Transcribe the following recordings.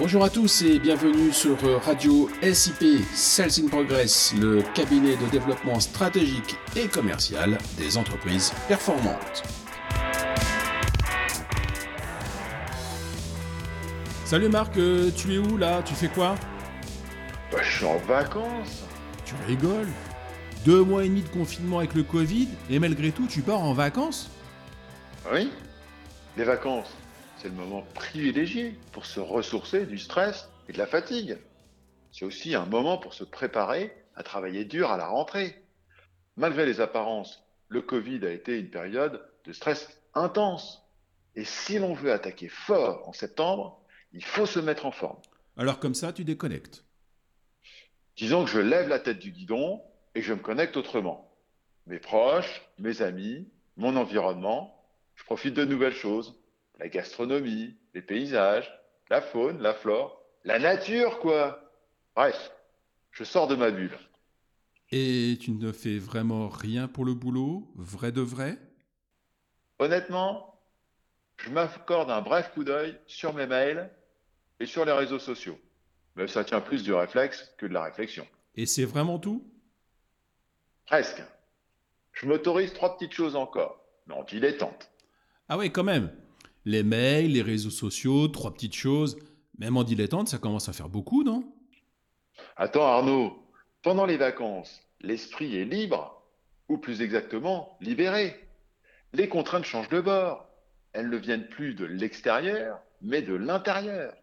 Bonjour à tous et bienvenue sur Radio SIP Sales in Progress, le cabinet de développement stratégique et commercial des entreprises performantes. Salut Marc, euh, tu es où là? Tu fais quoi? Bah, Je suis en vacances. Tu rigoles? Deux mois et demi de confinement avec le Covid et malgré tout tu pars en vacances? Oui, les vacances c'est le moment privilégié pour se ressourcer du stress et de la fatigue. C'est aussi un moment pour se préparer à travailler dur à la rentrée. Malgré les apparences, le Covid a été une période de stress intense. Et si l'on veut attaquer fort en septembre, il faut se mettre en forme. Alors comme ça, tu déconnectes Disons que je lève la tête du guidon et je me connecte autrement. Mes proches, mes amis, mon environnement, je profite de nouvelles choses la gastronomie, les paysages, la faune, la flore, la nature, quoi. Bref, je sors de ma bulle. Et tu ne fais vraiment rien pour le boulot, vrai de vrai? Honnêtement, je m'accorde un bref coup d'œil sur mes mails et sur les réseaux sociaux. Mais ça tient plus du réflexe que de la réflexion. Et c'est vraiment tout? Presque. Je m'autorise trois petites choses encore, mais en dilettante. Ah oui, quand même les mails, les réseaux sociaux, trois petites choses. Même en dilettante, ça commence à faire beaucoup, non? Attends Arnaud, pendant les vacances, l'esprit est libre, ou plus exactement, libéré. Les contraintes changent de bord. Elles ne viennent plus de l'extérieur, mais de l'intérieur.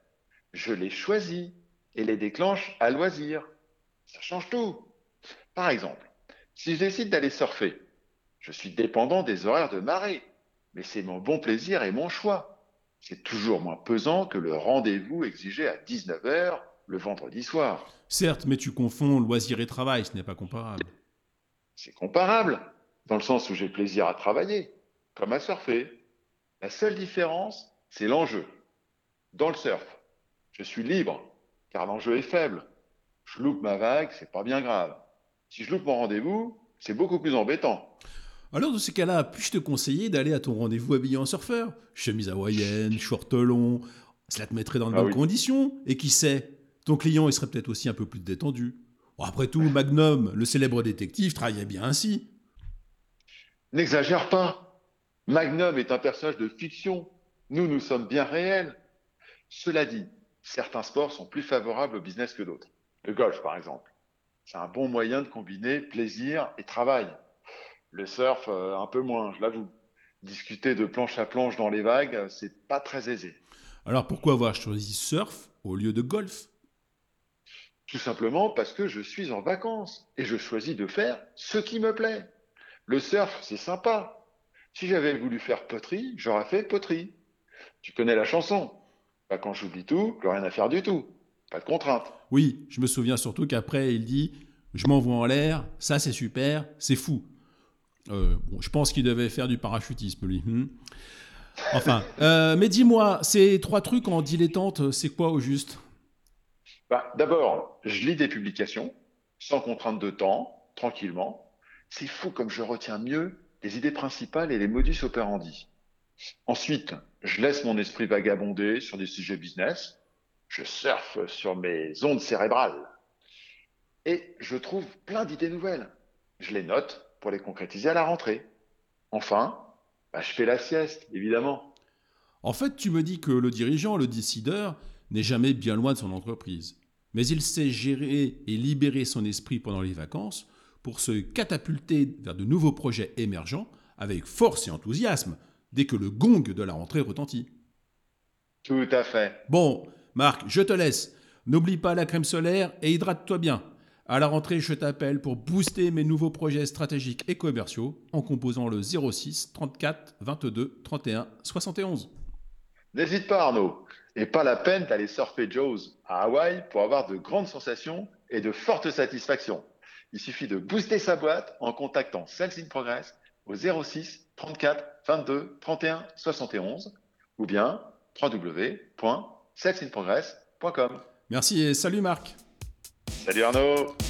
Je les choisis et les déclenche à loisir. Ça change tout. Par exemple, si je décide d'aller surfer, je suis dépendant des horaires de marée mais c'est mon bon plaisir et mon choix. C'est toujours moins pesant que le rendez-vous exigé à 19h le vendredi soir. Certes, mais tu confonds loisir et travail, ce n'est pas comparable. C'est comparable, dans le sens où j'ai plaisir à travailler, comme à surfer. La seule différence, c'est l'enjeu. Dans le surf, je suis libre, car l'enjeu est faible. Je loupe ma vague, c'est pas bien grave. Si je loupe mon rendez-vous, c'est beaucoup plus embêtant. Alors, dans ces cas-là, puis-je te conseiller d'aller à ton rendez-vous habillé en surfeur? Chemise hawaïenne, short long, cela te mettrait dans de ah bonnes conditions. Et qui sait, ton client, il serait peut-être aussi un peu plus détendu. après tout, Magnum, le célèbre détective, travaillait bien ainsi. N'exagère pas. Magnum est un personnage de fiction. Nous, nous sommes bien réels. Cela dit, certains sports sont plus favorables au business que d'autres. Le golf, par exemple. C'est un bon moyen de combiner plaisir et travail. Le surf, euh, un peu moins, je l'avoue. Discuter de planche à planche dans les vagues, c'est pas très aisé. Alors pourquoi avoir choisi surf au lieu de golf? Tout simplement parce que je suis en vacances et je choisis de faire ce qui me plaît. Le surf, c'est sympa. Si j'avais voulu faire poterie, j'aurais fait poterie. Tu connais la chanson. Pas quand j'oublie tout, plus rien à faire du tout. Pas de contrainte. Oui, je me souviens surtout qu'après, il dit Je m'envoie en l'air, ça c'est super, c'est fou. Euh, je pense qu'il devait faire du parachutisme, lui. Hmm. enfin, euh, mais dis-moi, ces trois trucs en dilettante, c'est quoi au juste? Bah, D'abord, je lis des publications, sans contrainte de temps, tranquillement. C'est fou comme je retiens mieux les idées principales et les modus operandi. Ensuite, je laisse mon esprit vagabonder sur des sujets business. Je surfe sur mes ondes cérébrales. Et je trouve plein d'idées nouvelles. Je les note pour les concrétiser à la rentrée. Enfin, bah, je fais la sieste, évidemment. En fait, tu me dis que le dirigeant, le décideur, n'est jamais bien loin de son entreprise. Mais il sait gérer et libérer son esprit pendant les vacances pour se catapulter vers de nouveaux projets émergents avec force et enthousiasme dès que le gong de la rentrée retentit. Tout à fait. Bon, Marc, je te laisse. N'oublie pas la crème solaire et hydrate-toi bien. À la rentrée, je t'appelle pour booster mes nouveaux projets stratégiques et commerciaux en composant le 06 34 22 31 71. N'hésite pas Arnaud, et pas la peine d'aller surfer Joe's à Hawaï pour avoir de grandes sensations et de fortes satisfactions. Il suffit de booster sa boîte en contactant Sales in Progress au 06 34 22 31 71 ou bien www.salesinprogress.com. Merci et salut Marc. Salut Arnaud